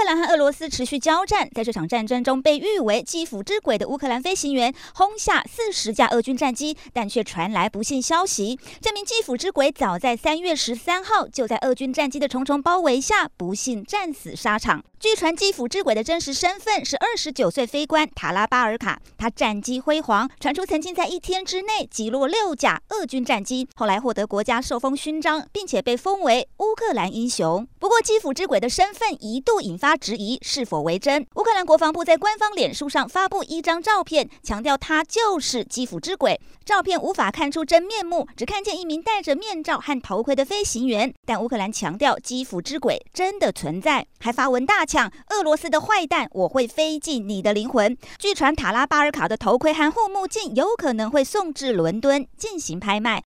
乌克兰和俄罗斯持续交战，在这场战争中，被誉为“基辅之鬼”的乌克兰飞行员轰下四十架俄军战机，但却传来不幸消息：这名“基辅之鬼”早在三月十三号就在俄军战机的重重包围下，不幸战死沙场。据传，基辅之鬼的真实身份是二十九岁飞官塔拉巴尔卡。他战绩辉煌，传出曾经在一天之内击落六架俄军战机，后来获得国家受封勋章，并且被封为乌克兰英雄。不过，基辅之鬼的身份一度引发他质疑，是否为真？乌克兰国防部在官方脸书上发布一张照片，强调他就是基辅之鬼。照片无法看出真面目，只看见一名戴着面罩和头盔的飞行员。但乌克兰强调基辅之鬼真的存在，还发文大。抢俄罗斯的坏蛋，我会飞进你的灵魂。据传，塔拉巴尔卡的头盔和护目镜有可能会送至伦敦进行拍卖。